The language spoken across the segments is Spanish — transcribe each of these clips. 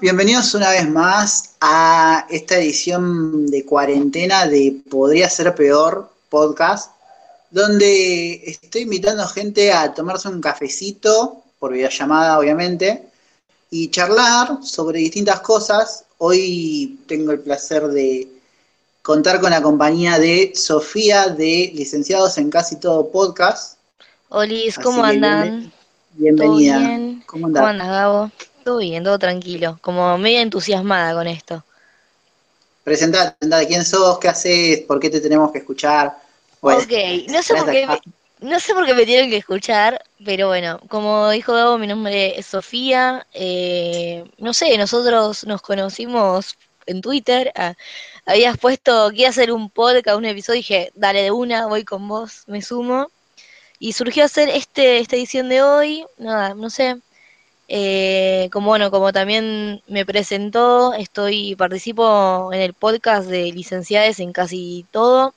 bienvenidos una vez más a esta edición de cuarentena de Podría ser peor podcast, donde estoy invitando gente a tomarse un cafecito, por videollamada obviamente, y charlar sobre distintas cosas. Hoy tengo el placer de contar con la compañía de Sofía de Licenciados en Casi Todo Podcast. Olis, ¿cómo andan? Bienvenida. ¿Cómo, andas? ¿Cómo andas, Gabo? Todo bien, todo tranquilo. Como media entusiasmada con esto. Presentate, quién sos, qué haces, por qué te tenemos que escuchar. ok, no sé, por qué me, no sé por qué me tienen que escuchar, pero bueno, como dijo Gabo, mi nombre es Sofía. Eh, no sé, nosotros nos conocimos en Twitter. Ah, habías puesto que hacer un podcast, un episodio, y dije, dale de una, voy con vos, me sumo. Y surgió hacer este, esta edición de hoy, nada, no sé, eh, como bueno, como también me presentó, estoy participo en el podcast de licenciadas en casi todo,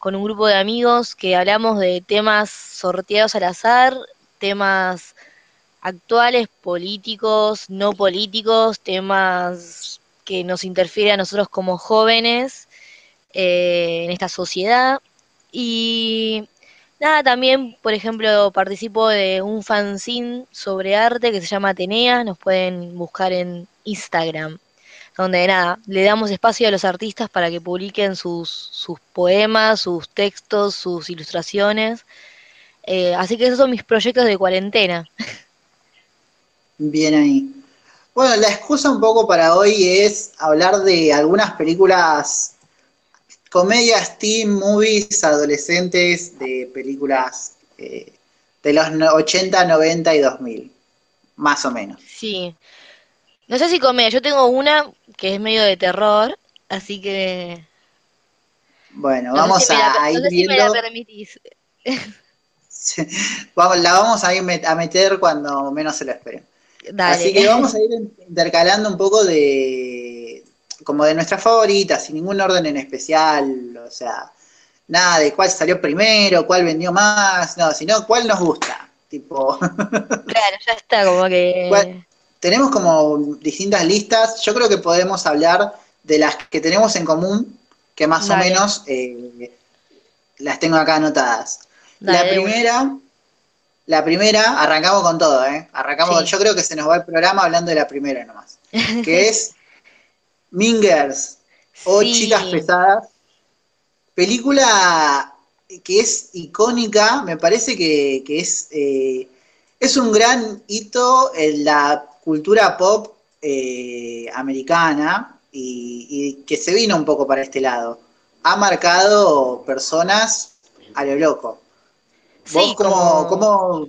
con un grupo de amigos que hablamos de temas sorteados al azar, temas actuales, políticos, no políticos, temas que nos interfieren a nosotros como jóvenes eh, en esta sociedad. Y Nada, también, por ejemplo, participo de un fanzine sobre arte que se llama Atenea, nos pueden buscar en Instagram, donde nada, le damos espacio a los artistas para que publiquen sus, sus poemas, sus textos, sus ilustraciones. Eh, así que esos son mis proyectos de cuarentena. Bien ahí. Bueno, la excusa un poco para hoy es hablar de algunas películas comedias, teen movies, adolescentes de películas eh, de los 80, 90 y 2000, más o menos. Sí. No sé si comedia, yo tengo una que es medio de terror, así que... Bueno, vamos a, ir viendo... la permitís. vamos, la vamos a ir a meter cuando menos se lo esperen. Así que vamos a ir intercalando un poco de, como de nuestras favoritas, sin ningún orden en especial, o sea, nada de cuál salió primero, cuál vendió más, no, sino cuál nos gusta, tipo. Claro, ya está, como que. tenemos como distintas listas, yo creo que podemos hablar de las que tenemos en común, que más o menos eh, las tengo acá anotadas. la primera, la primera, arrancamos con todo, ¿eh? Arrancamos, yo creo que se nos va el programa hablando de la primera nomás, que es Mingers o Chicas Pesadas. Película que es icónica, me parece que, es, eh, es un gran hito en la cultura pop eh, americana y, que se vino un poco para este lado. Ha marcado personas a lo loco. ¿Vos como,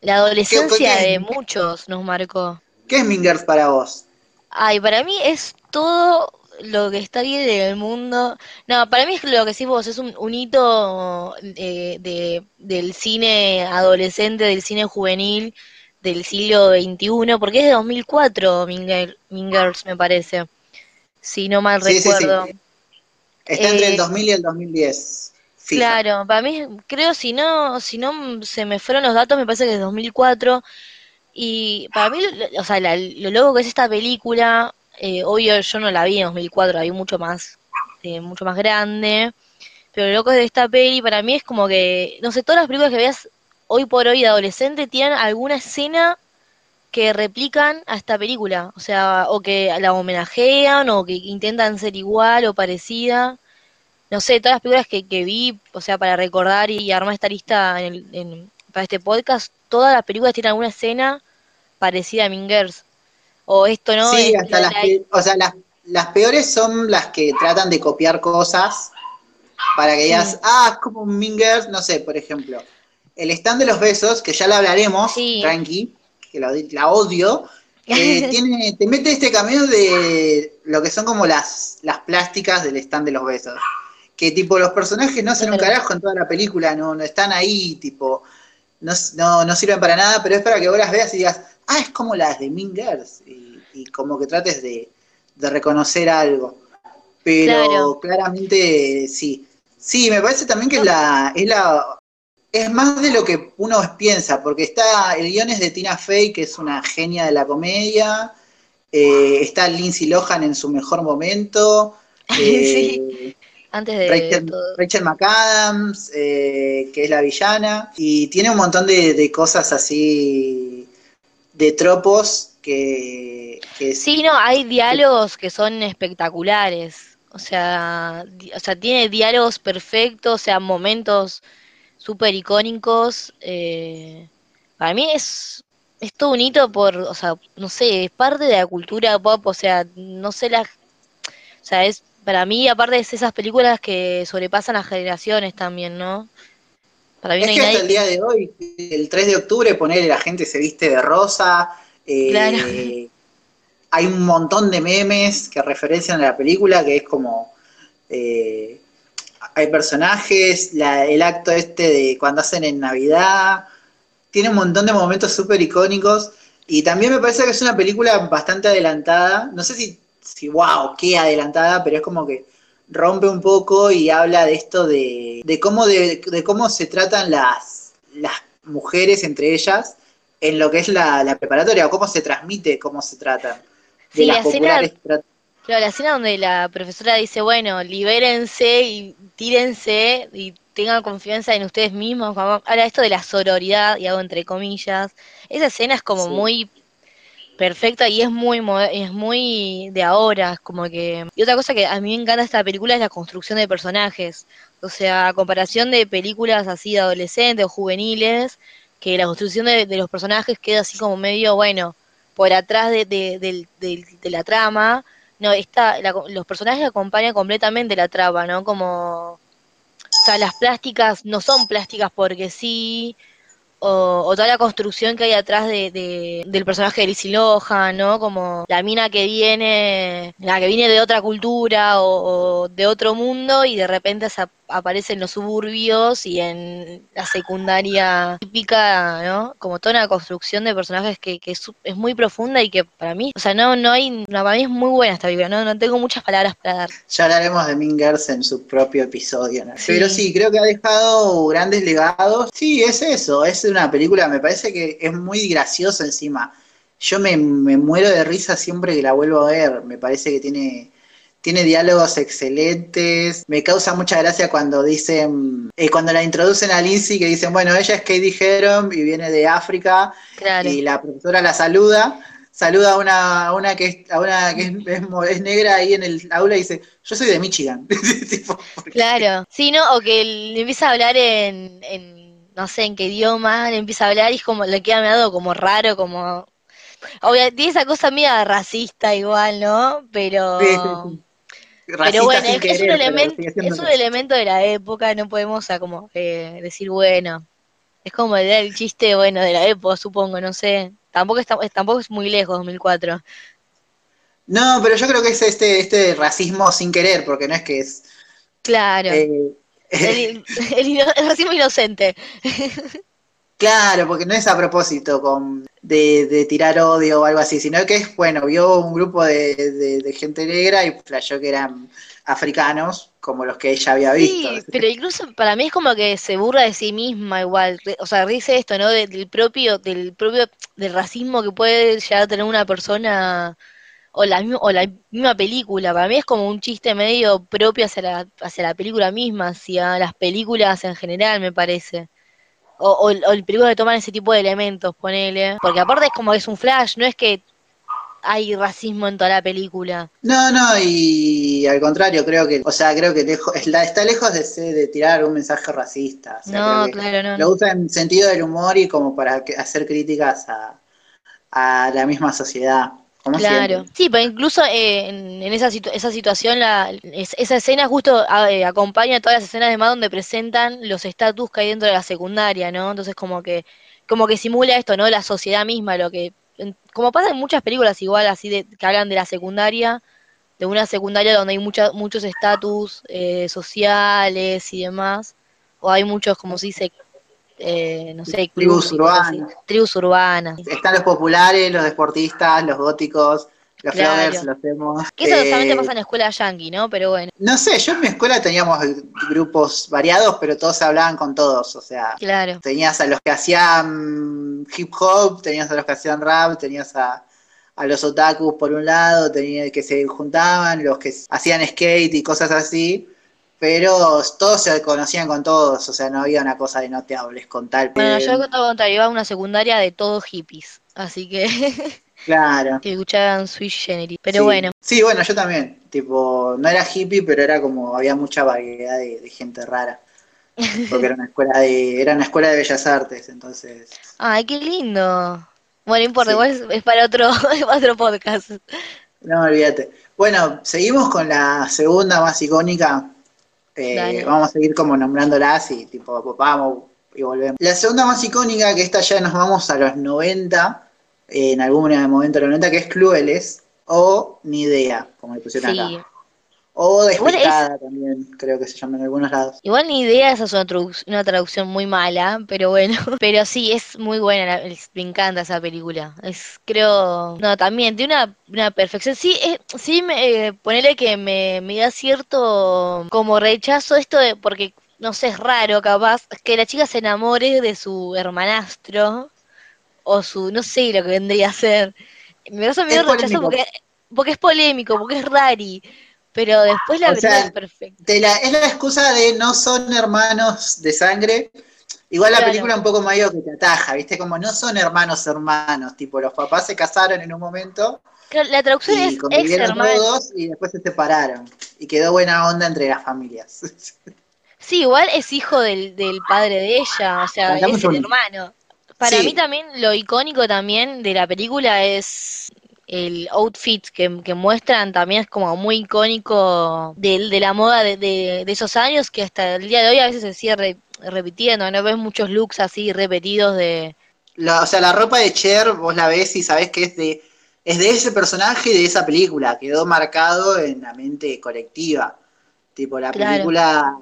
La adolescencia de muchos nos marcó. ¿Qué es Mingers para vos? Ay, para mí es todo lo que está bien en el mundo. No, para mí es lo que decís vos, es un, hito eh, de, del cine adolescente, del cine juvenil del siglo XXI, porque es de 2004, Mingers, me parece. Si no mal recuerdo. Está entre el 2000 eh, y el 2010. Claro, para mí, creo, si no, si no se me fueron los datos, me parece que es 2004. Y para mí, o sea, lo loco que es esta película, eh, obvio yo no la vi en 2004, la vi mucho más, eh, mucho más grande, pero lo loco de esta peli para mí es como que, no sé, todas las películas que veas hoy por hoy de adolescente tienen alguna escena que replican a esta película, o sea, o que la homenajean, o que intentan ser igual o parecida. No sé, todas las películas que, vi, o sea, para recordar y armar esta lista en, para este podcast, todas las películas tienen alguna escena parecida a Mingers. O esto no. Sí, hasta las, o sea, las, peores son las que tratan de copiar cosas para que digas, ah, es como Mingers, no sé, por ejemplo. El stand de los besos, que ya la hablaremos, tranqui, que la, odio, eh, tiene, te mete este cameo de lo que son como las, las plásticas del stand de los besos. Que tipo, los personajes no hacen un carajo en toda la película, no, no están ahí, tipo, no, no, no sirven para nada, pero es para que vos las veas y digas, ah, es como las de Mean Girls, y, como que trates de, reconocer algo. Pero claramente sí. Sí, me parece también que es la, es la es más de lo que uno piensa, porque está, el guion es de Tina Fey, que es una genia de la comedia, Eh, está Lindsay Lohan en su mejor momento. sí. Antes de Rachel, Rachel McAdams, que es la villana. Y tiene un montón de, cosas así, de tropos que, que... Sí, no, hay diálogos que son espectaculares. O sea, o sea, tiene diálogos perfectos, o sea, momentos súper icónicos. Eh, para mí es, es todo un hito por, o sea, no sé, es parte de la cultura pop, o sea, no sé la... O sea, es, para mí, aparte de esas películas que sobrepasan las generaciones también, ¿no? Para mí es que hasta el día de hoy, el 3 de octubre, ponerle la gente se viste de rosa. Eh, claro hay un montón de memes que referencian a la película, que es como... Eh, hay personajes, el acto este de cuando hacen en Navidad, tiene un montón de momentos súper icónicos y también me parece que es una película bastante adelantada, no sé si, si, wow, qué adelantada, pero es como que rompe un poco y habla de esto de, de cómo, de, cómo se tratan las, las mujeres entre ellas en lo que es la, la preparatoria, o cómo se transmite, cómo se tratan. Sí, la escena, claro, la escena donde la profesora dice, bueno, libérense y tírense y tengan confianza en ustedes mismos. Habla esto de la sororidad, y hago entre comillas. Esa escena es como muy perfecta y es muy es muy de ahora, como que y otra cosa que a mí me encanta esta película es la construcción de personajes. O sea, a comparación de películas así de adolescentes o juveniles, que la construcción de los personajes queda así como medio, bueno, por atrás de, de, de, la trama, no, está, los personajes acompañan completamente la trama, ¿no? Como, o sea, las plásticas no son plásticas porque sí, o, toda la construcción que hay atrás de, del personaje de Lizzie Lohan, ¿no? Como la mina que viene, la que viene de otra cultura o, de otro mundo y de repente aparece en los suburbios y en la secundaria típica, ¿no? Como toda una construcción de personajes que, que es, muy profunda y que para mí, o sea, no, no hay, para mí es muy buena esta película, ¿no? No tengo muchas palabras para dar. Ya hablaremos de Mingers en su propio episodio, ¿no? Pero sí, creo que ha dejado grandes legados. Sí, es eso, es una película, me parece que es muy graciosa encima. Yo me, muero de risa siempre que la vuelvo a ver. Me parece que tiene, tiene diálogos excelentes. Me causa mucha gracia cuando dicen, eh, cuando la introducen a Lindsay, que dicen, bueno, ella es Katie Heron y viene de África. Y la profesora la saluda. Saluda a una, una que, es, a una que es, negra ahí en el aula y dice, yo soy de Michigan. claro, sí, ¿no? O que le empieza a hablar en no sé en qué idioma, le empieza a hablar y es como, le queda dado como raro, como... Obvio, tiene esa cosa mía racista igual, ¿no? Pero... Pero bueno, es, un elemento, es un elemento de la época, no podemos como eh, decir, bueno, es como el, el chiste, bueno, de la época, supongo, no sé. Tampoco, está, tampoco es muy lejos, 2004. No, pero yo creo que es este, este racismo sin querer, porque no es que es... Claro. Eh, el, racismo inocente. Claro, porque no es a propósito con, de, tirar odio o algo así, sino que es, bueno, vio un grupo de, gente negra y flasheó que eran africanos, como los que ella había visto. Sí, pero incluso para mí es como que se burla de sí misma igual, o sea, dice esto, ¿no? Del propio, del propio, del racismo que puede llegar a tener una persona o la, o la misma película. Para mí es como un chiste medio propio hacia la, hacia la película misma, hacia las películas en general, me parece. O, o, el película que toman ese tipo de elementos, ponele. Porque aparte es como que es un flash, no es que hay racismo en toda la película. No, no, y al contrario, creo que, o sea, creo que lejos, está lejos de, de tirar un mensaje racista. no, claro, no. Lo usa en sentido del humor y como para hacer críticas a, a la misma sociedad claro, sí, pero incluso eh, en, esa, esa situación, la, esa escena justo eh, acompaña todas las escenas de más donde presentan los estatus que hay dentro de la secundaria, ¿no? Entonces como que como que simula esto, ¿no? La sociedad misma, lo que como pasa en muchas películas igual así de que hablan de la secundaria, de una secundaria donde hay mucha, muchos estatus eh, sociales y demás, o hay muchos, como se dice, eh, no sé, tribus urbanas. Tribus urbanas. Están los populares, los deportistas, los góticos, los claro. los hemos. Que eso solamente eh, pasa en la escuela yankee, ¿no? Pero bueno. No sé, yo en mi escuela teníamos grupos variados, pero todos hablaban con todos, o sea. Claro. Tenías a los que hacían hip hop, tenías a los que hacían rap, tenías a, a los otakus por un lado, tenía que se juntaban, los que hacían skate y cosas así, pero todos se conocían con todos, o sea, no había una cosa de no te hables con tal. Bueno, yo contaba, iba a una secundaria de todos hippies, así que... Claro. que escuchaban Swiss Generis, pero bueno. Sí, bueno, yo también, tipo, no era hippie, pero era como, había mucha variedad de, gente rara. Porque era una escuela de, era una escuela de bellas artes, entonces. Ay, qué lindo. Bueno, importa, igual es, para otro, otro podcast. No, olvídate. Bueno, seguimos con la segunda más icónica. Eh, vamos a seguir como nombrándolas y tipo, vamos y volvemos. La segunda más icónica, que esta ya nos vamos a los 90, en algún momento de los 90, que es Clueles, o Ni Idea, como le pusieron acá. O despistada también, creo que se llama en algunos lados. Igual ni idea, esa es una, una traducción muy mala, pero bueno. Pero sí, es muy buena, me encanta esa película. Es, creo, no, también, tiene una, una perfección. Sí, sí, me, eh, ponele que me, me da cierto como rechazo esto de, porque, no sé, es raro capaz, que la chica se enamore de su hermanastro, o su, no sé lo que vendría a ser. Me da miedo rechazo porque, porque es polémico, porque es rari pero después la verdad es perfecta. es la excusa de no son hermanos de sangre. Igual la película un poco mayor que te ataja, ¿viste? Como no son hermanos hermanos, tipo los papás se casaron en un momento. la traducción es ex todos y después se separaron. Y quedó buena onda entre las familias. Sí, igual es hijo del, padre de ella, o sea, es el hermano. Para mí también lo icónico también de la película es el outfit que, muestran también es como muy icónico de, de la moda de, esos años que hasta el día de hoy a veces se sigue repitiendo, no ves muchos looks así repetidos de... o sea, la ropa de Cher vos la ves y sabés que es de, es de ese personaje y de esa película, quedó marcado en la mente colectiva. Tipo, la película...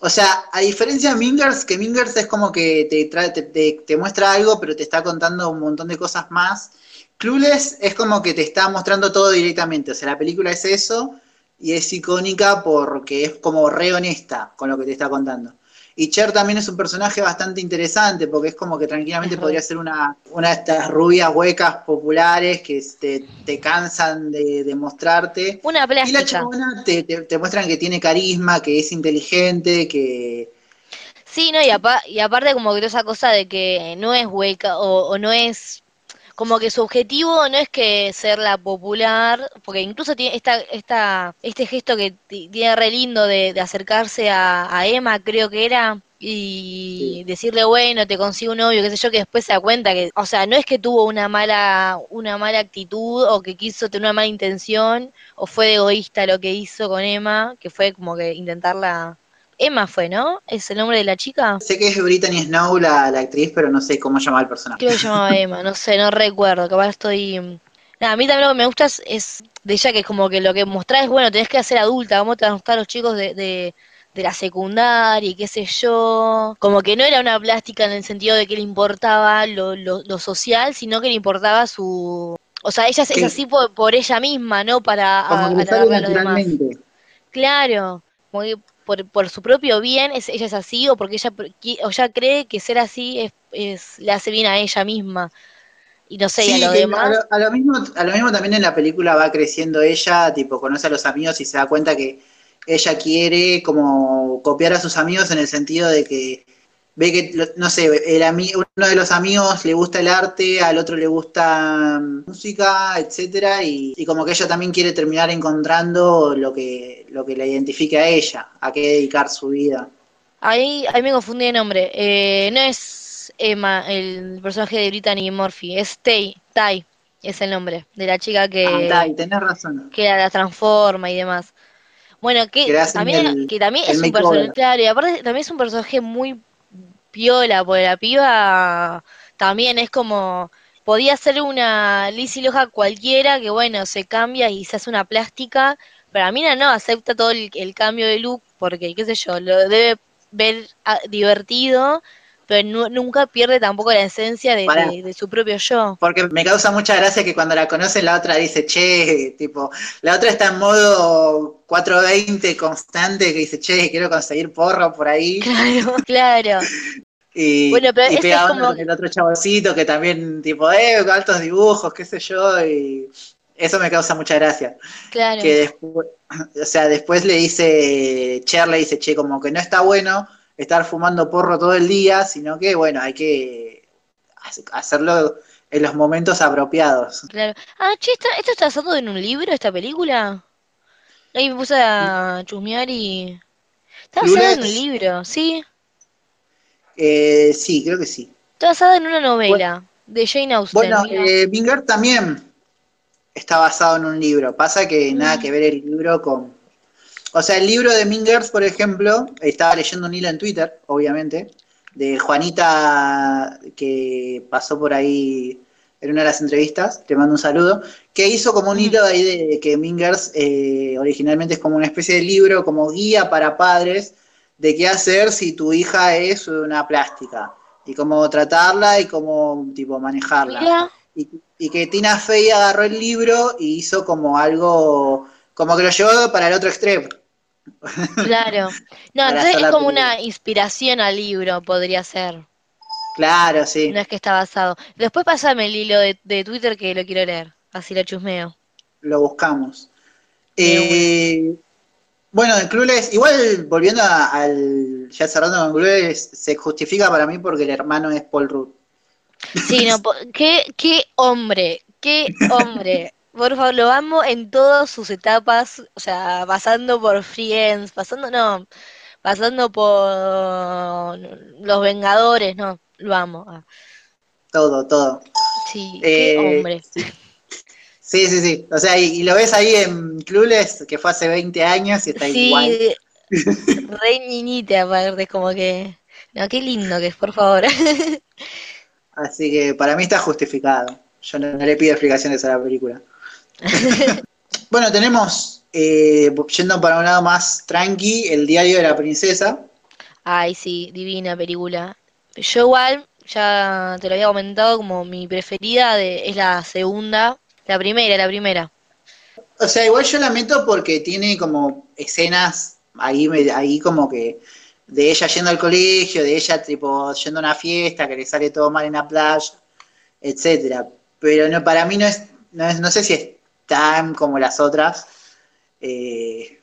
O sea, a diferencia de Mingers, que Mingers es como que te, trae, te, te muestra algo, pero te está contando un montón de cosas más Clueless es como que te está mostrando todo directamente, o sea, la película es eso y es icónica porque es como re honesta con lo que te está contando. Y Cher también es un personaje bastante interesante porque es como que tranquilamente podría ser una, una de estas rubias huecas populares que te, te cansan de, mostrarte. Una plástica. Y la chabona te, te, muestran que tiene carisma, que es inteligente, que... Sí, no, y, y aparte como que esa cosa de que no es hueca o no es como que su objetivo no es que ser la popular, porque incluso tiene esta, esta, este gesto que tiene re lindo de, acercarse a, Emma, creo que era, y decirle, bueno, te consigo un novio, qué sé yo, que después se da cuenta que, o sea, no es que tuvo una mala, una mala actitud o que quiso tener una mala intención, o fue egoísta lo que hizo con Emma, que fue como que intentarla Emma fue, ¿no? ¿Es el nombre de la chica? Sé que es Brittany Snow, la, la actriz, pero no sé cómo llamaba el personaje. Creo que llamaba Emma, no sé, no recuerdo, capaz estoy... Nada, a mí también lo que me gusta es, de ella que es como que lo que mostrás es, bueno, tenés que hacer adulta, cómo te van a gustar los chicos de, de, la secundaria y qué sé yo. Como que no era una plástica en el sentido de que le importaba lo, lo, social, sino que le importaba su... O sea, ella es, así por, ella misma, ¿no? Para como a, naturalmente. Claro, como que por, su propio bien es, ella es así o porque ella, o ya cree que ser así es, le hace bien a ella misma. Y no sé, a lo demás. A lo, mismo, a lo mismo también en la película va creciendo ella, tipo, conoce a los amigos y se da cuenta que ella quiere como copiar a sus amigos en el sentido de que ve que, no sé, el uno de los amigos le gusta el arte, al otro le gusta mm, música, etcétera, y, como que ella también quiere terminar encontrando lo que, lo que la identifique a ella, a qué dedicar su vida. Ahí, ahí me confundí de nombre. Eh, no es Emma, el personaje de Brittany Murphy, es Tay, Tai, es el nombre de la chica que, ah, tenés razón. que la transforma y demás. Bueno, que, también, que también es un personaje, claro, y aparte también es un personaje muy piola, porque la piba también es como, podía ser una Lizzie Loja cualquiera que bueno, se cambia y se hace una plástica, pero a mí no, acepta todo el, cambio de look porque, qué sé yo, lo debe ver ah, divertido, pero nunca pierde tampoco la esencia de, su propio yo. Porque me causa mucha gracia que cuando la conocen la otra dice, che, tipo, la otra está en modo 420 constante que dice, che, quiero conseguir porro por ahí. Claro, claro. Y, bueno, pero y pega como... con el otro chaboncito que también, tipo, eh, altos dibujos, qué sé yo, y eso me causa mucha gracia. Claro. Que después, o sea, después le dice, Cher le dice, che, como que no está bueno estar fumando porro todo el día, sino que, bueno, hay que hacerlo en los momentos apropiados. Claro. Ah, che, ¿esto está basado en un libro, esta película? Ahí me puse a chusmear y... Está basado en un libro, ¿sí? Eh, sí, creo que sí. Está basada en una novela de Jane Austen. Bueno, eh, Binger también está basado en un libro. Pasa que nada mm. que ver el libro con. O sea, el libro de Mingers, por ejemplo, estaba leyendo un hilo en Twitter, obviamente, de Juanita que pasó por ahí en una de las entrevistas, te mando un saludo, que hizo como un mm. hilo ahí de que Mingers eh, originalmente es como una especie de libro, como guía para padres, de qué hacer si tu hija es una plástica, y cómo tratarla y cómo tipo manejarla y, que Tina Fey agarró el libro y hizo como algo, como que lo llevó para el otro extremo. Claro. No, entonces es como una inspiración al libro, podría ser. Claro, sí. No es que está basado. Después pasame el hilo de, Twitter que lo quiero leer, así lo chusmeo. Lo buscamos. Eh, bueno, el Clueless, igual volviendo al, ya cerrando con Clueless, se justifica para mí porque el hermano es Paul Rudd. Sí, no, qué, qué hombre, qué hombre. Por favor, lo amo en todas sus etapas, o sea, pasando por Friends, pasando, no, pasando por Los Vengadores, no, lo amo. Ah. Todo, todo. Sí, qué eh, hombre. Sí. Sí, sí, O sea, y, lo ves ahí en Clueless, que fue hace 20 años y está igual. Sí, re niñita, aparte, como que... No, qué lindo que es, por favor. Así que para mí está justificado. Yo no, le pido explicaciones a la película. bueno, tenemos, eh, yendo para un lado más tranqui, El diario de la princesa. Ay, sí, divina película. Yo igual, ya te lo había comentado, como mi preferida es la segunda, la primera, la primera. O sea, igual yo lamento porque tiene como escenas ahí, ahí como que de ella yendo al colegio, de ella tipo yendo a una fiesta, que le sale todo mal en la playa, etcétera. Pero no, para mí no es, no sé si es tan como las otras, eh,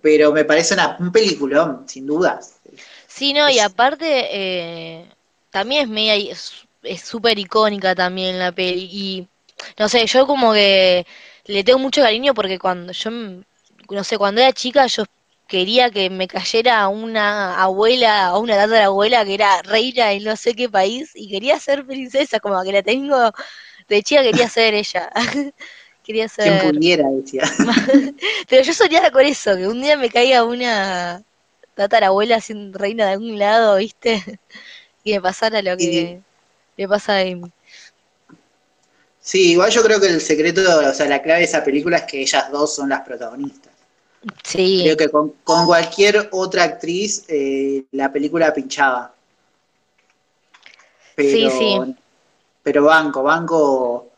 pero me parece una, un peliculón, sin dudas. Sí, no, y aparte eh, también es media, es súper icónica también la peli, y no sé, yo como que le tengo mucho cariño porque cuando yo, no sé, cuando era chica yo quería que me cayera una abuela o una abuela que era reina en no sé qué país y quería ser princesa, como que la tengo de chica quería ser ella. quería ser. Quien pudiera, decía. Pero yo soñaba con eso, que un día me caiga una tatarabuela siendo reina de algún lado, ¿viste? y me pasara lo que le pasa a Amy. Sí, igual yo creo que el secreto, o sea, la clave de esa película es que ellas dos son las protagonistas. Sí. Creo que con, cualquier otra actriz eh, la película pinchaba. Pero, sí, sí. Pero banco, banco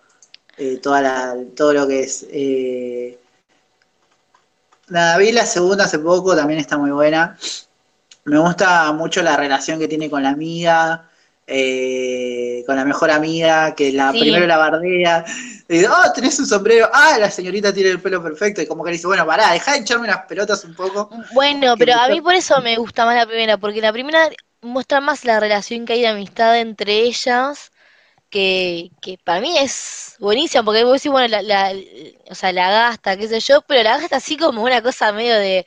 eh, toda la, todo lo que es. Eh, nada, vi la segunda hace poco, también está muy buena. Me gusta mucho la relación que tiene con la amiga. Eh, con la mejor amiga, que la primero la bardea, y dice, oh, tenés un sombrero, ah, la señorita tiene el pelo perfecto, y como que le dice, bueno, pará, dejá de echarme unas pelotas un poco. Bueno, pero a mí por eso me gusta más la primera, porque la primera muestra más la relación que hay de amistad entre ellas, que, que para mí es buenísima, porque vos decís, bueno, la, la, o sea, la gasta, qué sé yo, pero la gasta así como una cosa medio de,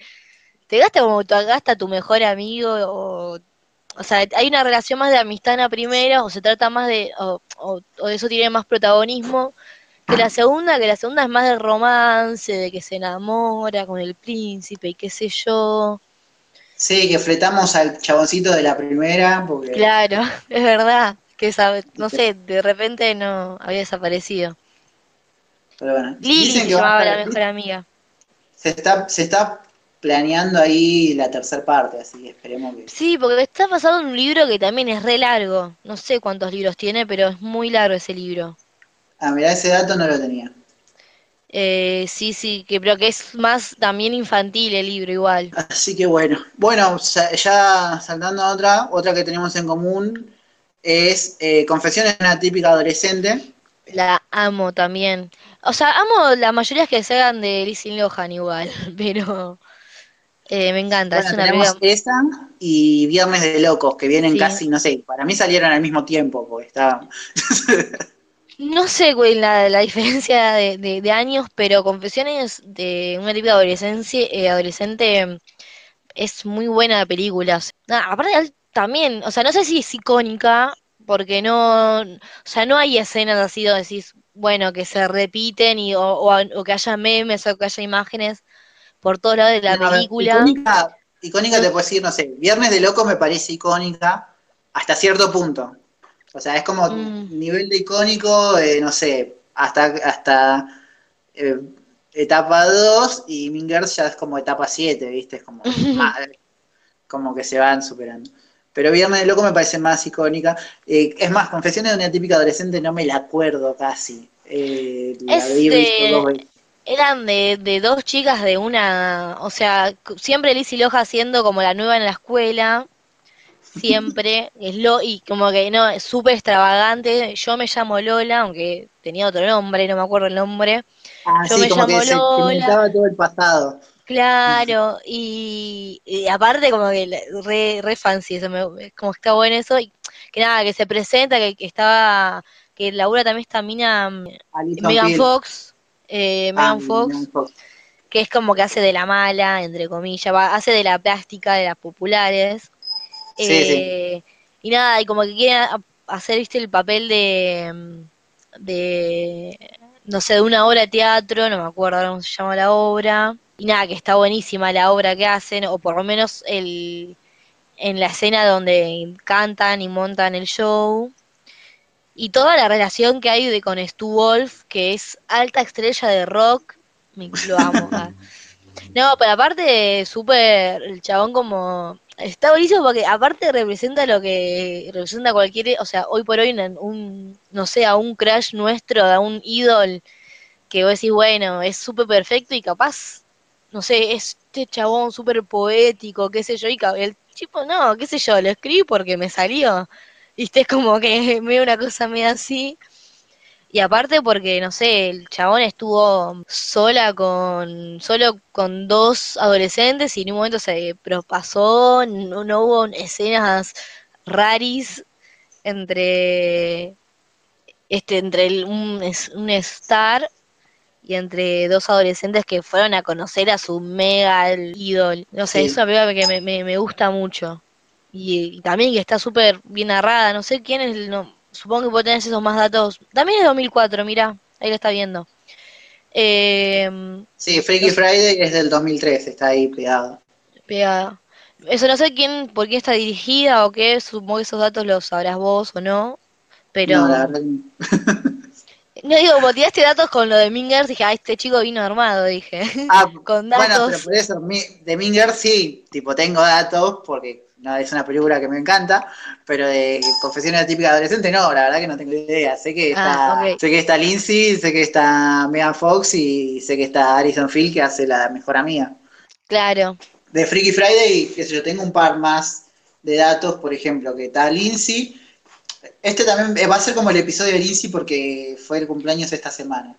te gasta como tu gasta tu mejor amigo o o sea, hay una relación más de amistad en la primera, o se trata más de, o, o, eso tiene más protagonismo que la segunda, que la segunda es más del romance, de que se enamora con el príncipe y qué sé yo. Sí, que fletamos al chaboncito de la primera. Porque... Claro, es verdad, que sabe, no sé, de repente no había desaparecido. Pero bueno, Lili se llamaba la mejor amiga. Se está, se está planeando ahí la tercera parte, así que esperemos que... Sí, porque está basado en un libro que también es re largo. No sé cuántos libros tiene, pero es muy largo ese libro. Ah, mirá, ese dato no lo tenía. Eh, sí, sí, que, pero que es más también infantil el libro igual. Así que bueno. Bueno, ya saltando a otra, otra que tenemos en común es eh, Confesiones de una típica adolescente. La amo también. O sea, amo la mayoría que se hagan de Lizzie Lohan igual, pero eh, me encanta. es una tenemos esa y Viernes de Locos, que vienen casi, no sé, para mí salieron al mismo tiempo, porque está... no sé güey, la, la diferencia de, años, pero Confesiones de una típica adolescencia, eh, adolescente es muy buena película. aparte también, o sea, no sé si es icónica, porque no, o sea, no hay escenas así donde decís, bueno, que se repiten y, o, que haya memes o que haya imágenes por todos lados de la película. Icónica, icónica te puedo decir, no sé, Viernes de Loco me parece icónica hasta cierto punto. O sea, es como mm. nivel de icónico, eh, no sé, hasta, hasta eh, etapa 2 y Mingers ya es como etapa 7, ¿viste? Es como, como que se van superando. Pero Viernes de Loco me parece más icónica. Eh, es más, Confesiones de una típica adolescente no me la acuerdo casi. Eh, eran de, dos chicas de una, o sea, siempre Liz y Loja siendo como la nueva en la escuela, siempre, es lo, y como que no, es súper extravagante, yo me llamo Lola, aunque tenía otro nombre, no me acuerdo el nombre, ah, yo me llamo que Lola. todo el pasado. Claro, y, aparte como que re, re fancy, eso me, como está bueno eso, y que nada, que se presenta, que, que estaba, que Laura también está mina Megan Fox, eh, ah, Megan Fox, que es como que hace de la mala, entre comillas, hace de la plástica de las populares. Eh, y nada, y como que quiere hacer, viste, el papel de, de, no sé, de una obra de teatro, no me acuerdo cómo se llama la obra y nada, que está buenísima la obra que hacen, o por lo menos el, en la escena donde cantan y montan el show. Y toda la relación que hay de con Stu Wolf, que es alta estrella de rock, me, lo amo. Ah. no, pero aparte, súper, el chabón como... Está buenísimo porque aparte representa lo que representa cualquier, o sea, hoy por hoy un, no sé, a un crash nuestro, a un ídolo que vos decís, bueno, es súper perfecto y capaz no sé, este chabón súper poético, qué sé yo, y el tipo, no, qué sé yo, lo escribí porque me salió. Viste, es como que me una cosa medio así. Y aparte porque, no sé, el chabón estuvo sola con, solo con dos adolescentes y en un momento se propasó, no, no hubo escenas raris entre este entre un, un star y entre dos adolescentes que fueron a conocer a su mega ídolo. No sé, es una película que me, me, gusta mucho. Y, también que está súper bien narrada. No sé quién es, no, supongo que vos tenés esos más datos. También es 2004, mira, ahí lo está viendo. Eh, sí, Freaky Friday es del 2003, está ahí pegado. Pegada. Eso no sé quién, por quién está dirigida o qué, supongo que esos datos los sabrás vos o no, pero... No digo, como tiraste datos con lo de Mingers, dije, ah, este chico vino armado, dije. Ah, con datos. Bueno, pero por eso, de Mingers sí, tipo, tengo datos, porque no es una película que me encanta, pero de Confesiones típica adolescente no, la verdad que no tengo idea. Sé que ah, está, sé que está Lindsay, sé que está Megan Fox y sé que está Alison Field que hace la mejor amiga. Claro. De Freaky Friday, sé yo, tengo un par más de datos, por ejemplo, que está Lindsay este también va a ser como el episodio de Lizzie porque fue el cumpleaños esta semana.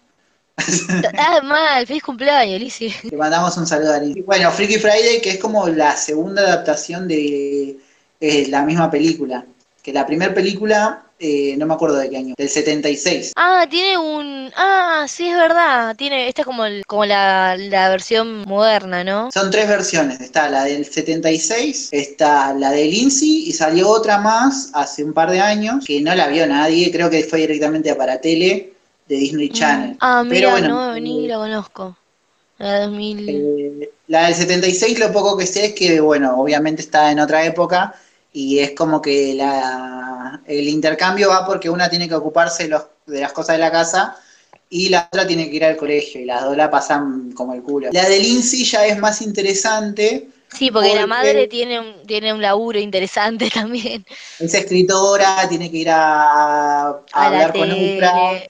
Ah, mal, feliz cumpleaños, Lizzie. Le mandamos un saludo a Lizzie. Bueno, Freaky Friday, que es como la segunda adaptación de eh, la misma película. Que la primera película eh, no me acuerdo de qué año, del 76. Ah, tiene un... Ah, sí, es verdad. Tiene, esta es como, como la, versión moderna, ¿no? Son tres versiones. Está la del 76, está la de Lindsay y salió otra más hace un par de años que no la vio nadie. Creo que fue directamente para tele de Disney mm. Channel. Ah, mira, Pero bueno, no, ni la conozco. La, 2000... Eh, la del 76 lo poco que sé es que, bueno, obviamente está en otra época y es como que la, el intercambio va porque una tiene que ocuparse de las cosas de la casa y la otra tiene que ir al colegio y las dos la pasan como el culo. La de Lindsay ya es más interesante. Sí, porque, la madre tiene un, tiene un laburo interesante también. Es escritora, tiene que ir a, hablar con Oprah.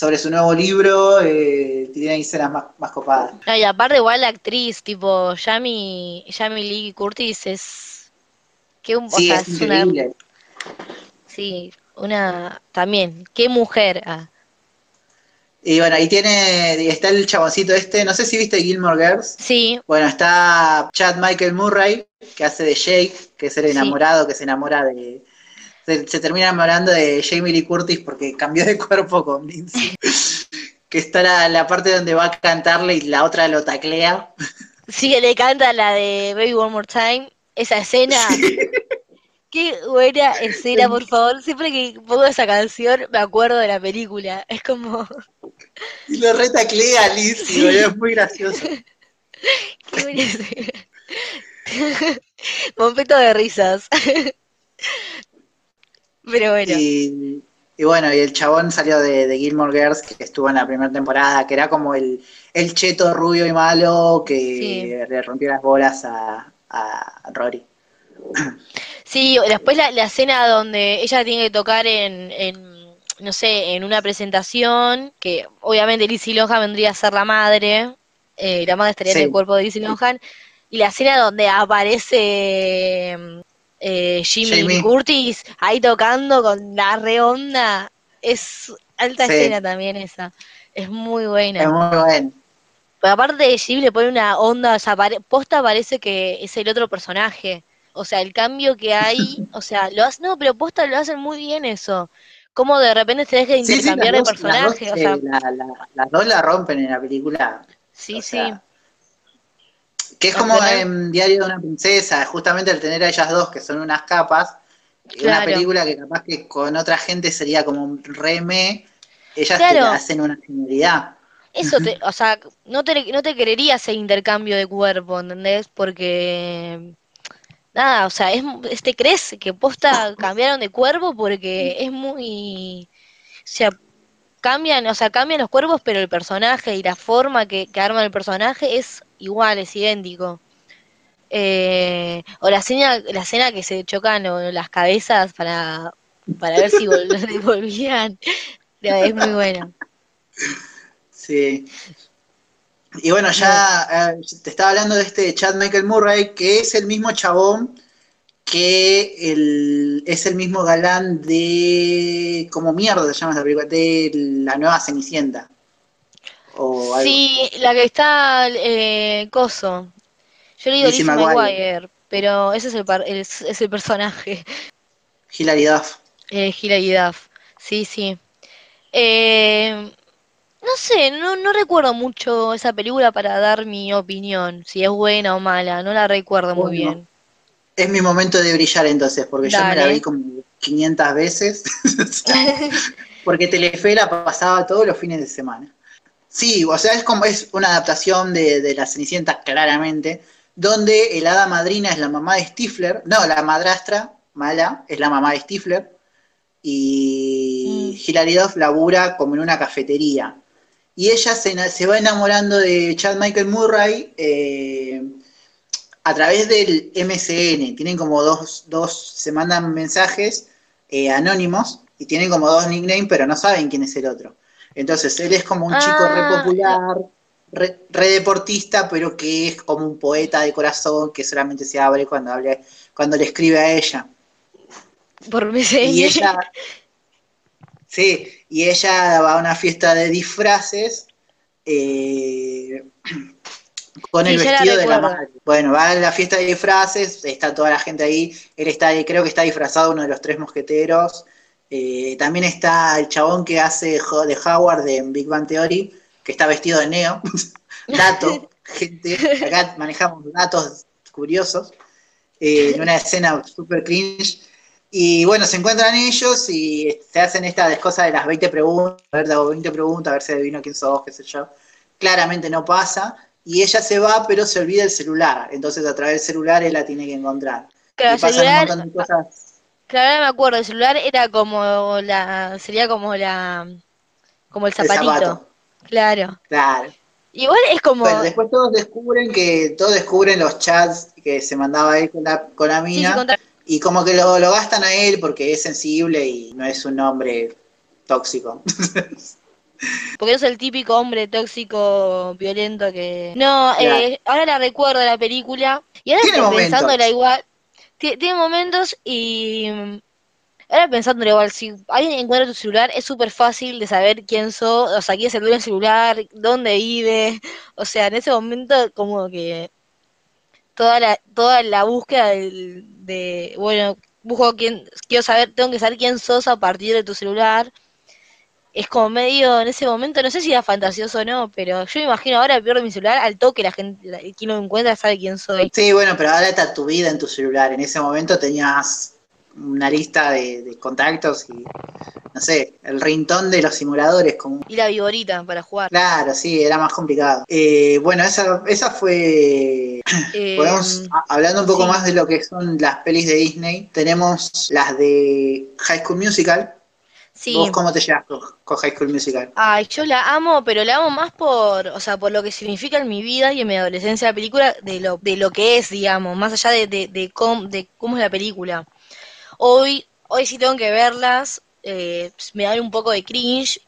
Sobre su nuevo libro, eh, tiene escenas más, más copadas. y aparte igual la actriz, tipo Jamie, Jamie Lee Curtis es... Que un, sí, es, increíble. Una, sí, una... También, qué mujer. Ah. Y bueno, ahí tiene, está el chaboncito este, no sé si viste Gilmore Girls. Sí. Bueno, está Chad Michael Murray, que hace de Jake, que es el enamorado, que se enamora de... Se, termina enamorando de Jamie Lee Curtis porque cambió de cuerpo con Lindsay. que está la, la, parte donde va a cantarle y la otra lo taclea. Sí, le canta la de Baby One More Time. Esa escena... Qué buena escena, por favor. Siempre que pongo esa canción me acuerdo de la película. Es como. Y lo retaclea Alicia, es muy gracioso. Qué buena escena. Momento de risas. Pero bueno. Y, bueno, y el chabón salió de, de, Gilmore Girls, que estuvo en la primera temporada, que era como el, el cheto rubio y malo que le rompió las bolas a, a Rory. Sí, después la, escena donde ella tiene que tocar en, no sé, en una presentación, que obviamente Lizzie Lohan vendría a ser la madre, eh, la madre estaría en el cuerpo de Lizzie Lohan, y la escena donde aparece eh, Jimmy, Curtis ahí tocando con la re es alta escena también esa, es muy buena. Es muy buena. Pero aparte de Jimmy le pone una onda, o sea, posta parece que es el otro personaje. O sea, el cambio que hay, o sea, lo hacen, no, pero posta lo hacen muy bien eso. Como de repente se deja de intercambiar de personaje. o sea, las dos la rompen en la película. Sí, sí. Que es como en Diario de una princesa, justamente al tener a ellas dos que son unas capas, una película que capaz que con otra gente sería como un reme, ellas te hacen una genialidad. Eso, te, o sea, no te, no te querería ese intercambio de cuerpo, ¿entendés? Porque nada, o sea, es, ¿te crees que posta cambiaron de cuerpo? Porque es muy, o sea, cambian, o sea, cambian los cuerpos, pero el personaje y la forma que, que arma el personaje es igual, es idéntico. Eh, o la escena, la escena que se chocan las cabezas para, para ver si volvían, es muy buena. Sí, y bueno, ya eh, te estaba hablando de este Chad Michael Murray, que es el mismo chabón que el, es el mismo galán de. como mierda se llama esa película? De la nueva Cenicienta. Sí, la que está eh, Coso. Yo le digo Lizzie McGuire, pero ese es el, es, el personaje. Hilary Duff. Eh, Hilary Duff, sí, sí. Eh, no sé, no, no recuerdo mucho esa película para dar mi opinión, si es buena o mala, no la recuerdo muy bien. Es mi momento de brillar entonces, porque yo me la vi como 500 veces, porque Telefe la pasaba todos los fines de semana. Sí, o sea, es como es una adaptación de, de La Cenicienta, claramente, donde el hada madrina es la mamá de Stifler, no, la madrastra mala es la mamá de Stifler, y mm. Hilary Duff labura como en una cafetería y ella se, va enamorando de Chad Michael Murray eh, a través del MCN. Tienen como dos, dos se mandan mensajes eh, anónimos y tienen como dos nicknames, pero no saben quién es el otro. Entonces, él es como un chico re ah. popular, re, deportista, pero que es como un poeta de corazón que solamente se abre cuando, cuando le escribe a ella. Por MCN. Y ella, Sí, y ella va a una fiesta de disfraces eh, con el vestido de la madre. Bueno, va a la fiesta de disfraces, está toda la gente ahí. Él está, creo que está disfrazado uno de los tres mosqueteros. Eh, también está el chabón que hace de Howard en Big Bang Theory, que está vestido de Neo. Dato, gente, acá manejamos datos curiosos. Eh, en una escena super cringe y bueno, se encuentran ellos y se hacen esta cosa de las 20 preguntas, a ver, 20 preguntas, a ver si adivino quién sos, qué sé yo. Claramente no pasa. Y ella se va, pero se olvida el celular. Entonces a través del celular él la tiene que encontrar. Claro, y pasan un montón de cosas. Claro, me acuerdo, el celular era como la, sería como la, como el zapatito. Claro. Claro. Igual es como. Bueno, después todos descubren que, todos descubren los chats que se mandaba él con la, con la mina. Y como que lo, gastan a él porque es sensible y no es un hombre tóxico. Porque es el típico hombre tóxico, violento que... No, eh, ahora la recuerdo la película y ahora estoy pensándola igual. Tiene momentos y... Ahora pensándola igual, si alguien encuentra tu celular, es súper fácil de saber quién sos, o sea, quién es el dueño celular, dónde vive. O sea, en ese momento como que toda la, toda la búsqueda de, de bueno, busco quién, quiero saber, tengo que saber quién sos a partir de tu celular es como medio en ese momento, no sé si era fantasioso o no, pero yo me imagino ahora pierdo mi celular al toque, la gente, quien lo encuentra sabe quién soy. Sí, bueno, pero ahora está tu vida en tu celular. En ese momento tenías una lista de, contactos y, no sé, el rintón de los simuladores. Como... Y la viborita para jugar. Claro, sí, era más complicado. Eh, bueno, esa, esa fue... Eh, Podemos, hablando un poco más de lo que son las pelis de Disney, tenemos las de High School Musical, ¿Vos cómo te llevas con, High School Musical? Ay, yo la amo, pero la amo más por, o sea, por lo que significa en mi vida y en mi adolescencia la película, de lo, de lo que es, digamos, más allá de, de, de, cómo, de cómo es la película. Hoy, hoy sí tengo que verlas, eh, me da un poco de cringe,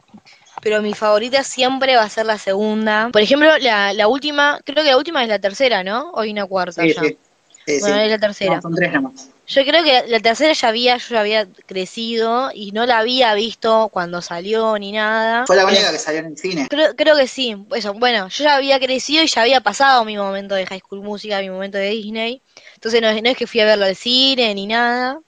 pero mi favorita siempre va a ser la segunda. Por ejemplo, la, la última, creo que la última es la tercera, ¿no? Hoy una cuarta ya. Sí. bueno, es la tercera. son tres nomás. Yo creo que la tercera ya había, yo ya había crecido y no la había visto cuando salió ni nada. Fue la única que salió en el cine. Creo, creo que sí. Eso, bueno, yo ya había crecido y ya había pasado mi momento de High School Musical, mi momento de Disney. Entonces no, no es que fui a verlo al cine ni nada.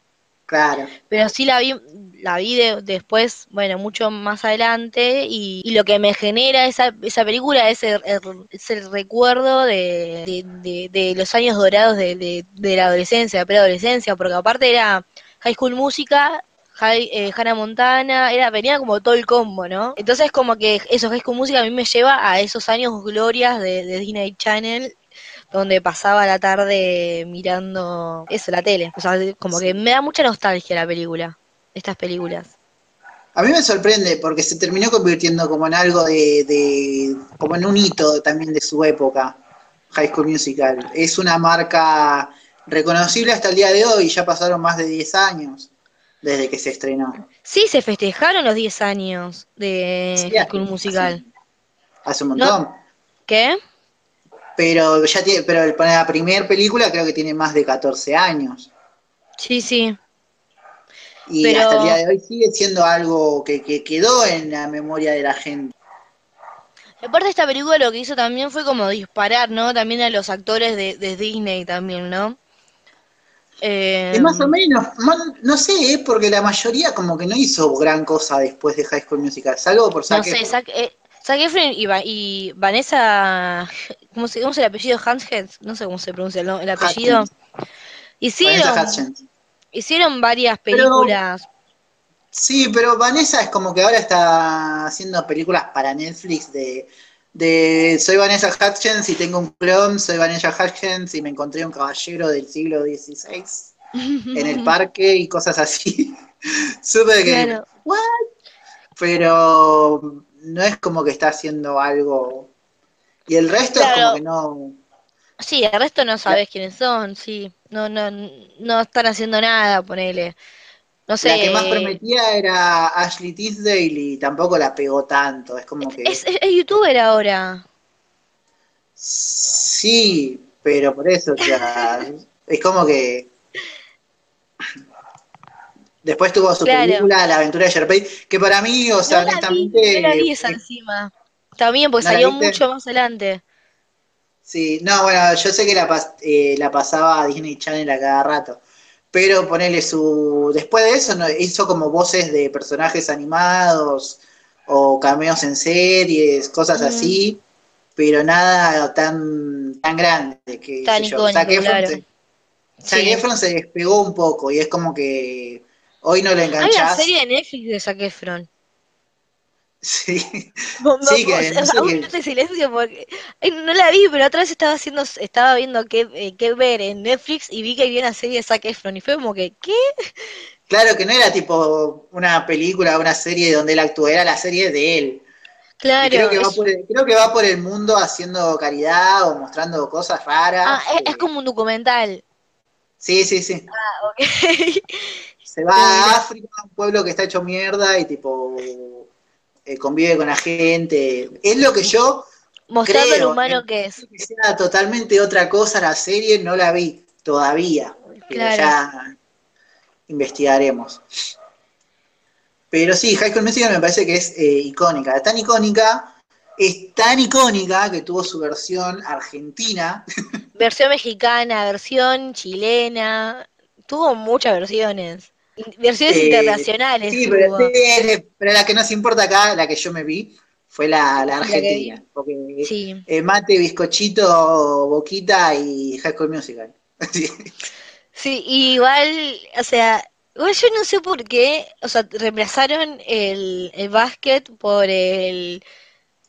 Claro. Pero sí la vi, la vi después, bueno, mucho más adelante, y, lo que me genera esa, esa película es el, el recuerdo de, de, los años dorados de, la adolescencia, preadolescencia, porque aparte era High School Música, eh, Hannah Montana, era, venía como todo el combo, ¿no? Entonces como que eso, High School Música a mí me lleva a esos años glorias de, de Disney Channel donde pasaba la tarde mirando eso, la tele. O sea, como que me da mucha nostalgia la película, estas películas. A mí me sorprende porque se terminó convirtiendo como en algo de, como en un hito también de su época, High School Musical. Es una marca reconocible hasta el día de hoy, ya pasaron más de 10 años desde que se estrenó. Sí, se festejaron los 10 años de High School Musical. Hace, un montón. ¿Qué? Pero ya tiene, pero la primera película creo que tiene más de 14 años. Sí, sí. Y hasta el día de hoy sigue siendo algo que, quedó en la memoria de la gente. Aparte de esta película lo que hizo también fue como disparar, ¿no? También a los actores de, Disney también, ¿no? es más o menos, no, sé, porque la mayoría como que no hizo gran cosa después de High School Musical, salvo por Zac No sé, Zac, eh, Efron y, Vanessa ¿cómo, se, ¿cómo es el apellido? Hanshead, no sé cómo se pronuncia el, apellido. Hicieron, hicieron varias películas. sí, pero Vanessa es como que ahora está haciendo películas para Netflix de, de soy Vanessa Hutchins y tengo un clon, soy Vanessa Hutchins y me encontré un caballero del siglo XVI en el parque y cosas así. Súper que, ¿what? Pero no es como que está haciendo algo y el resto es como que no. Sí, el resto no sabes quiénes son, sí. No, no, no están haciendo nada, ponele. No sé. La que más prometía era Ashley Tisdale y tampoco la pegó tanto. Es como que. Es, es, youtuber ahora. Sí, pero por eso, ya. es como que. Después tuvo su película, La aventura de Sherpay, que para mí, o sea, honestamente. la vi esa encima. También, pues salió mucho más adelante. Sí, no, bueno, yo sé que la, eh, la pasaba a Disney Channel a cada rato. Pero ponerle su. Después de eso, no, hizo como voces de personajes animados o cameos en series, cosas así. Pero nada tan, tan grande que. Tan yo. Zac Efron, se, despegó un poco y es como que hoy no le enganchás. Hay una serie de Netflix de Zac Efron. Sí, sí que, no silencio porque no la vi, pero otra vez estaba haciendo, estaba viendo qué, eh, qué ver en Netflix y vi que había una serie de Zac Efron y fue como que, ¿qué? Claro, que no era tipo una película, una serie donde él actuó, era la serie de él. Claro. Creo que, va por el, creo que va por el mundo haciendo caridad o mostrando cosas raras. Ah, es, como un documental. Sí, sí, sí. Ah, ok. Se va a África, un pueblo que está hecho mierda y tipo eh, convive con la gente. Es lo que yo Mostrando lo humano que es. Que sea totalmente otra cosa la serie, no la vi todavía. Pero ya investigaremos. Pero sí, High School Musical me parece que es eh, icónica. Es tan icónica, es tan icónica que tuvo su versión argentina. Versión mexicana, versión chilena. Tuvo muchas versiones. Versiones eh, internacionales. Sí, pero, pero, la que nos importa acá, la que yo me vi, fue la, Argentina. Porque eh, mate, bizcochito, boquita y High School Musical. sí, igual, o sea, igual yo no sé por qué, o sea, reemplazaron el, el básquet por el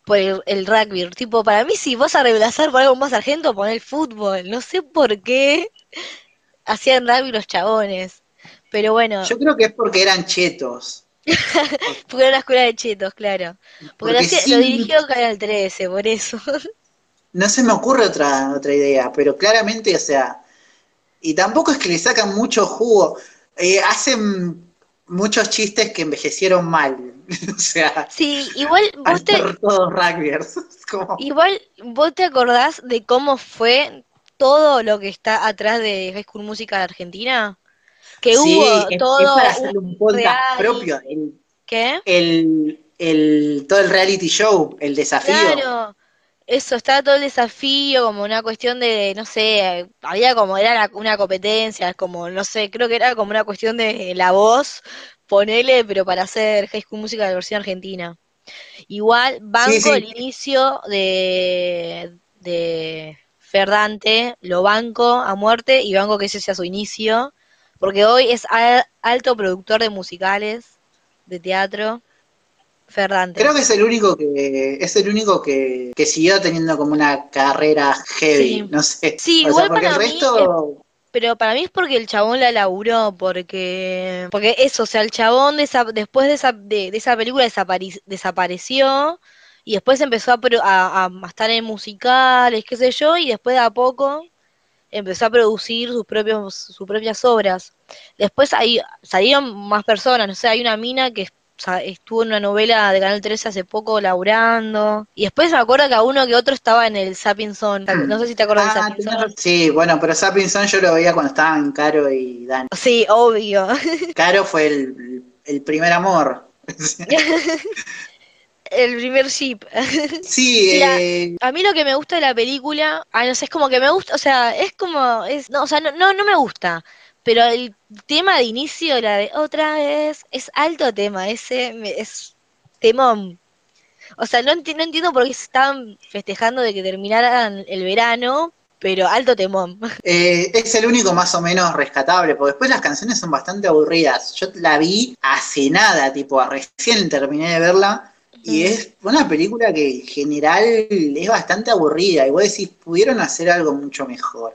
por el, rugby. Tipo, para mí, si vas a reemplazar por algo más argento, poner el fútbol. No sé por qué hacían rugby los chabones. Pero bueno. Yo creo que es porque eran chetos. Porque era la escuela de chetos, claro. Porque, lo, dirigió Canal 13, por eso. No se me ocurre otra, otra idea, pero claramente, o sea, y tampoco es que le sacan mucho jugo. Eh, hacen muchos chistes que envejecieron mal. o sea, sí, igual vos te. Todos Igual vos te acordás de cómo fue todo lo que está atrás de High School Musical Argentina? Que hubo todo para hacerle un podcast propio. El, ¿Qué? El, todo el reality show, el desafío. Claro, eso, estaba todo el desafío como una cuestión de, no sé, había como, era una competencia, como, no sé, creo que era como una cuestión de la voz, ponele, pero para hacer High School Musical de versión argentina. Igual, banco el inicio de, de Ferdante, lo banco a muerte y banco que ese sea su inicio porque hoy es alto productor de musicales, de teatro. Ferrante. Creo que es el único que es el único que, siguió teniendo como una carrera heavy, no sé. Sí, igual porque el resto pero para mí es porque el chabón la laburó, porque porque eso, o sea, el chabón después de esa, de, esa película desapareció y después empezó a, a, a, estar en musicales, qué sé yo, y después de a poco empezó a producir sus propios sus propias obras. Después ahí salieron más personas, no sé, hay una mina que estuvo en una novela de Canal 13 hace poco laburando. Y después me acuerdo que a uno que otro estaba en el Sapienson. No sé si te acuerdas de ah, Sapienson. Sí, bueno, pero Sapienson yo lo veía cuando estaban Caro y Dan. Sí, obvio. Caro fue el, el primer amor. el primer ship. Sí, eh... a mí lo que me gusta de la película, ah, no sé, es como que me gusta, o sea, es como, es, no, o sea, no, no, no me gusta, pero el tema de inicio, la de otra vez, es alto tema, ese es temón. O sea, no, no entiendo por qué se estaban festejando de que terminaran el verano, pero alto temón. Eh, es el único más o menos rescatable, porque después las canciones son bastante aburridas. Yo la vi hace nada, tipo, recién terminé de verla y es una película que en general es bastante aburrida. Y vos decís, pudieron hacer algo mucho mejor.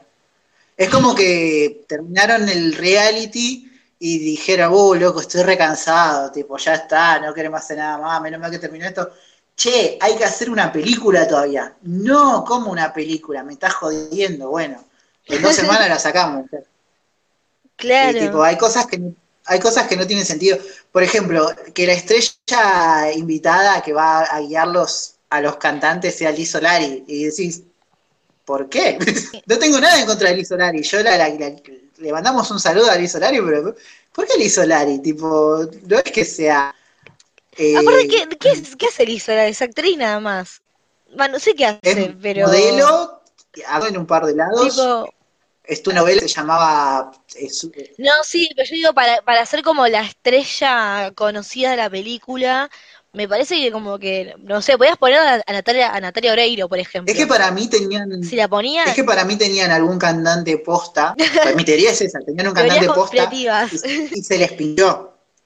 Es como que terminaron el reality y dijeron, oh, loco, estoy recansado, tipo, ya está, no queremos hacer nada más, menos mal que terminó esto. Che, hay que hacer una película todavía. No, como una película, me estás jodiendo. Bueno, en dos semanas la sacamos. Claro. Y, tipo, hay cosas que hay cosas que no tienen sentido. Por ejemplo, que la estrella invitada que va a guiarlos a los cantantes sea Liz Solari. Y decís, ¿por qué? no tengo nada en contra de Liz Solari. Yo le mandamos un saludo a Liz Solari, pero ¿por qué Liz Solari? Tipo, no es que sea... Eh, ¿qué, hace Liz Solari? Es actriz nada más. Bueno, no sé qué hace, pero... Modelo, en un par de lados es tu novela se llamaba... Eh, eh, no, sí, pero yo digo, para, para ser como la estrella conocida de la película, me parece que como que, no sé, podías poner a, Natalia, a Natalia Oreiro, por ejemplo. Es que para mí tenían... Si la ponían... Es que para mí tenían algún cantante posta, mi teoría es esa, tenían un cantante posta y, se les.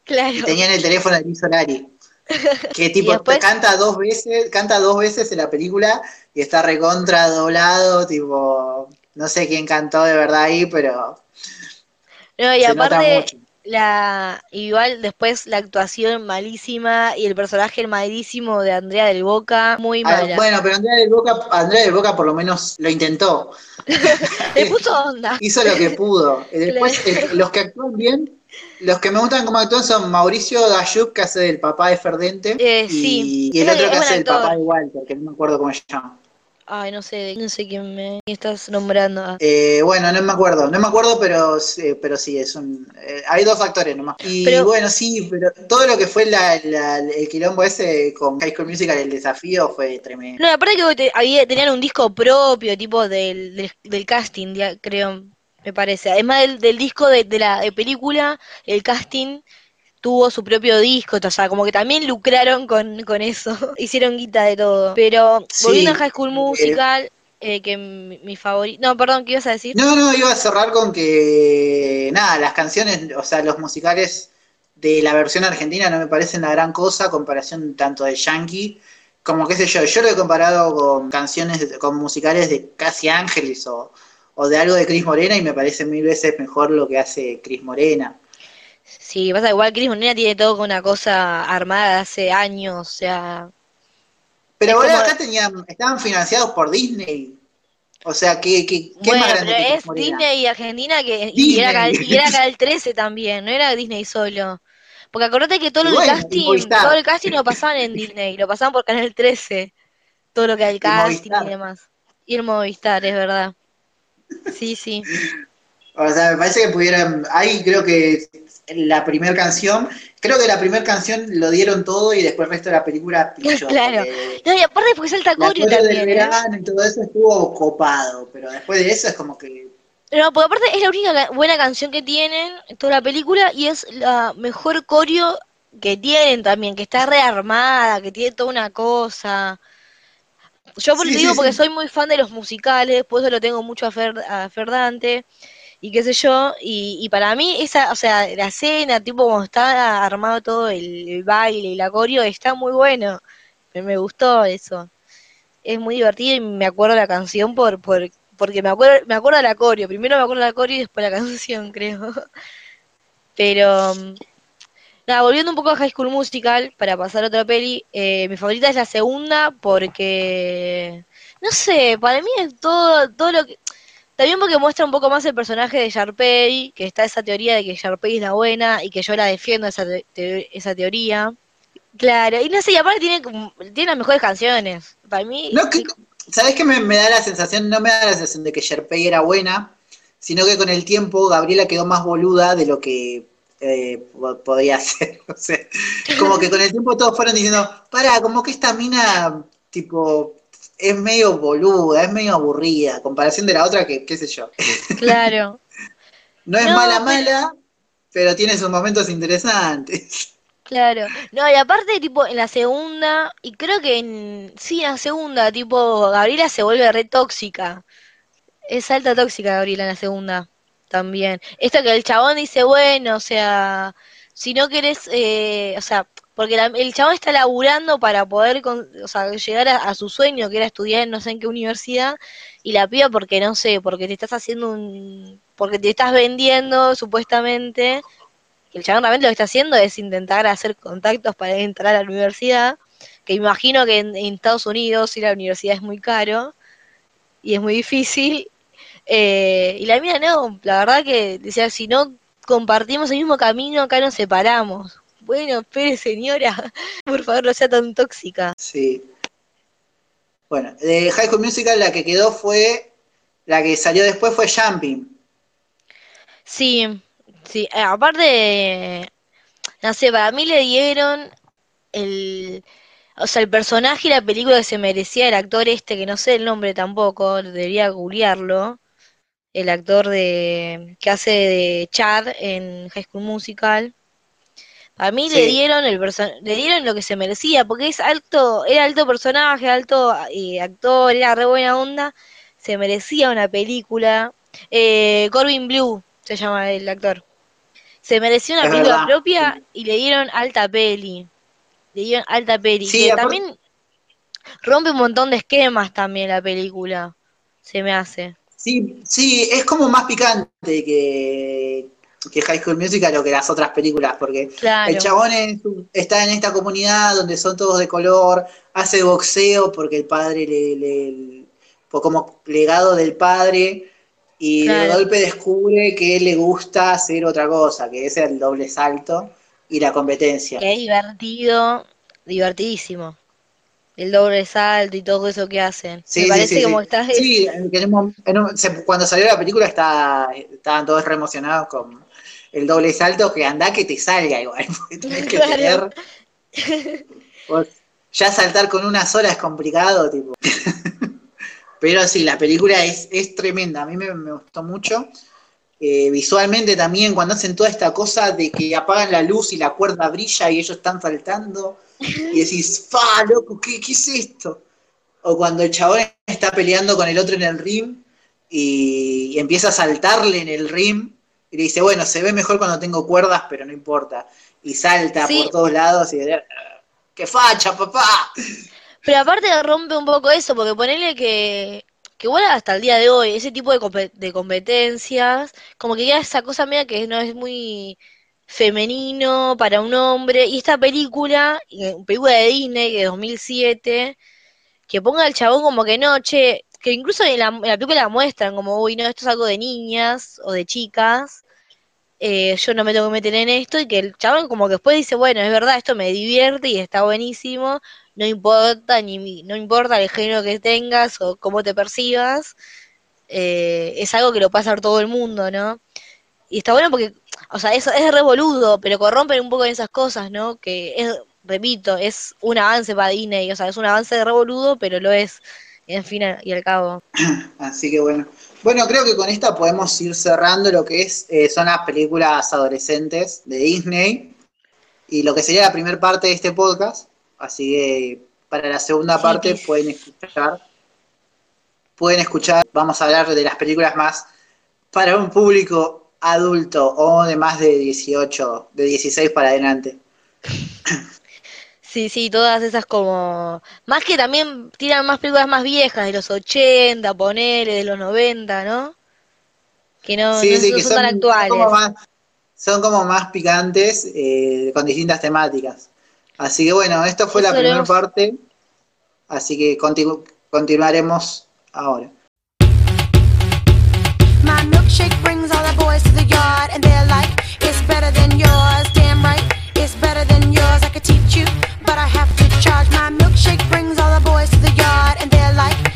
Claro. Y tenían el teléfono de Liz Solari. Que tipo canta dos veces, canta dos veces en la película y está recontra doblado, tipo no sé quién cantó de verdad ahí, pero. No, y aparte, la igual después la actuación malísima y el personaje malísimo de Andrea del Boca, muy ah, mala. bueno, pero Andrea del Boca, Andrea del Boca por lo menos lo intentó. Le puso onda. Hizo lo que pudo. Después, eh, los que actúan bien Los que me gustan como actúan son Mauricio Dayub, que hace del papá de Ferdente, Eh, y, sí. y el otro que hace el actor. papá de Walter, que no me acuerdo cómo se llama. Ay, no sé, no sé quién me estás nombrando. Ah, Eh, bueno, no me acuerdo, no me acuerdo, pero, sí- pero sí, es un... eh, hay dos actores nomás. Y Pero- bueno, sí, pero todo lo que fue la- la- el quilombo ese con High School Musical, el desafío, fue tremendo. No, aparte que te- había, tenían un disco propio, tipo del, del, del casting, ya, creo, me parece. Además del, del disco de, de la de película, el casting tuvo su propio disco, o sea, como que también lucraron con, con eso, hicieron guita de todo. Pero Sí, volviendo a High School eh, Musical, eh, que mi, mi favorito... No, perdón, ¿qué ibas a decir? No, no, iba a cerrar con que, nada, las canciones, o sea, los musicales de la versión argentina no me parecen la gran cosa comparación tanto de Yankee como qué sé yo, yo lo he comparado con canciones, con musicales de Casi Ángeles o, o de algo de Cris Morena y me parece mil veces mejor lo que hace Cris Morena. Sí, pasa igual Cris Morena tiene todo con una cosa armada de hace años, o sea... Pero como- acá tenían, estaban financiados por Disney. O sea, ¿qué, qué, qué Bueno, más grande pero que es? Disney y Argentina que y era, Disney. Canal- y era Canal 13 también, no era Disney solo. Porque acordate que todo Y el y casting, todo el casting lo pasaban en Disney, lo pasaban por Canal 13. Todo lo que era el casting y Movistar. demás. Y el Movistar, es verdad. Sí, sí. O sea, me parece que pudieran. Ahí creo que la primera canción. Creo que la primera canción lo dieron todo y después el resto de la película pichó. Claro. No, y aparte porque salta del también, ¿eh? verano y todo eso estuvo copado. Pero después de eso es como que. No, porque aparte es la única ca- buena canción que tienen en toda la película y es la mejor coreo que tienen también, que está rearmada, que tiene toda una cosa. Yo por Sí, digo sí, porque sí. soy muy fan de los musicales, por eso lo tengo mucho a, Fer, a Ferdante y qué sé yo, y, para mí esa, o sea, la escena, tipo como está armado todo el, baile y la coreo, está muy bueno. Me, gustó eso. Es muy divertido y me acuerdo la canción por, por porque me acuerdo, me acuerdo de la coreo. Primero me acuerdo de la coreo y después la canción, creo. Pero mm, nada, volviendo un poco a High School Musical para pasar a otra peli, eh, mi favorita es la segunda porque no sé, para mí es todo todo lo que también porque muestra un poco más el personaje de Sharpay, que está esa teoría de que Sharpay es la buena y que yo la defiendo esa, te- esa teoría. Claro, y no sé, y aparte tiene, tiene las mejores canciones. Para mí, No, que, ¿Sabes qué me, me da la sensación? No me da la sensación de que Sherpay era buena, sino que con el tiempo Gabriela quedó más boluda de lo que eh, po- podía ser. O sea, como que con el tiempo todos fueron diciendo, para, como que esta mina, tipo, es medio boluda, es medio aburrida, comparación de la otra que, qué sé yo. claro. No es No, mala, pero- mala, pero tiene sus momentos interesantes. Claro, no, y aparte, tipo, en la segunda, y creo que en, sí, en la segunda, tipo, Gabriela se vuelve re tóxica. Es alta tóxica Gabriela en la segunda, también. Esto que el chabón dice, bueno, o sea, si no querés, eh, o sea, porque la- el chabón está laburando para poder, o sea, llegar a, su sueño, que era estudiar en no sé en qué universidad, y la piba porque, no sé, porque te estás haciendo un, porque te estás vendiendo, supuestamente, el chabón realmente lo que está haciendo es intentar hacer contactos para entrar a la universidad, que imagino que en, en Estados Unidos ir a la universidad es muy caro y es muy difícil. Eh, y la mía no, la verdad que decía, si no compartimos el mismo camino, acá nos separamos. Bueno, espere señora, por favor no sea tan tóxica. Sí. Bueno, de High School Musical la que quedó fue, la que salió después fue Jumping. Sí, sí, eh, aparte, no sé, para mí le dieron el, o sea, el personaje y la película que se merecía el actor este, que no sé el nombre tampoco, debería googlearlo, el actor de que hace de Chad en High School Musical. Para mí le dieron el le dieron lo que se merecía, porque es alto, era alto personaje, alto eh, actor, era re buena onda, se merecía una película. Eh, Corbin Blue se llama el actor. Se merecía una Es película verdad, propia y le dieron alta peli. Le dieron alta peli. Sí, que también rompe un montón de esquemas también la película. Se me hace. Sí, sí, es como más picante que, que High School Musical o que las otras películas, porque Claro. el chabón es- está en esta comunidad donde son todos de color, hace boxeo porque el padre le, le- fue como legado del padre y de golpe descubre que le gusta hacer otra cosa, que es el doble salto y la competencia. Qué divertido, divertidísimo. El doble salto y todo eso que hacen. Sí, Me parece como estás. Sí, cuando salió la película está, estaban todos re emocionados con el doble salto, que anda que te salga igual, porque tenés que tener. ya saltar con una sola es complicado, tipo. Pero sí, la película es, es tremenda, a mí me, gustó mucho. Eh, visualmente también, cuando hacen toda esta cosa de que apagan la luz y la cuerda brilla y ellos están saltando, y decís, ¡fa, loco, ¿qué, qué es esto! O cuando el chabón está peleando con el otro en el rim y, empieza a saltarle en el rim y le dice, bueno, se ve mejor cuando tengo cuerdas, pero no importa. Y salta por todos lados y ¡qué facha, papá! Pero aparte rompe un poco eso, porque ponele que, que igual hasta el día de hoy, ese tipo de, de competencias, como que ya esa cosa media que no es muy femenino para un hombre. Y esta película, película de Disney de 2007, que ponga al chabón como que no, che, que incluso en la, en la película muestran como, uy, no, esto es algo de niñas o de chicas. Eh, yo no me tengo que meter en esto y que el chabón como que después dice, bueno, es verdad, esto me divierte y está buenísimo, no importa ni no importa el género que tengas o cómo te percibas, eh, es algo que lo pasa a todo el mundo, ¿no? Y está bueno porque, o sea, eso es revoludo, pero corrompen un poco esas cosas, ¿no? Que es, repito, es un avance para Disney, o sea, es un avance de revoludo, pero lo es, en fin y al cabo. Así que bueno. Bueno, creo que con esta podemos ir cerrando lo que es eh, son las películas adolescentes de Disney y lo que sería la primera parte de este podcast. Así que para la segunda parte pueden escuchar, pueden escuchar, vamos a hablar de las películas más para un público adulto o de más de 18, de 16 para adelante. Sí, sí, todas esas como... Más que también tiran más películas más viejas, de los 80, ponele, de los 90, ¿no? Que no, son, tan actuales. Son como más, picantes, eh, con distintas temáticas. Así que bueno, esto fue la primera parte, así que continuaremos ahora. My milkshake brings all the boys to the yard and they're like, it's better than yours, damn right, it's better I have to charge. My milkshake brings all the boys to the yard, and they're like.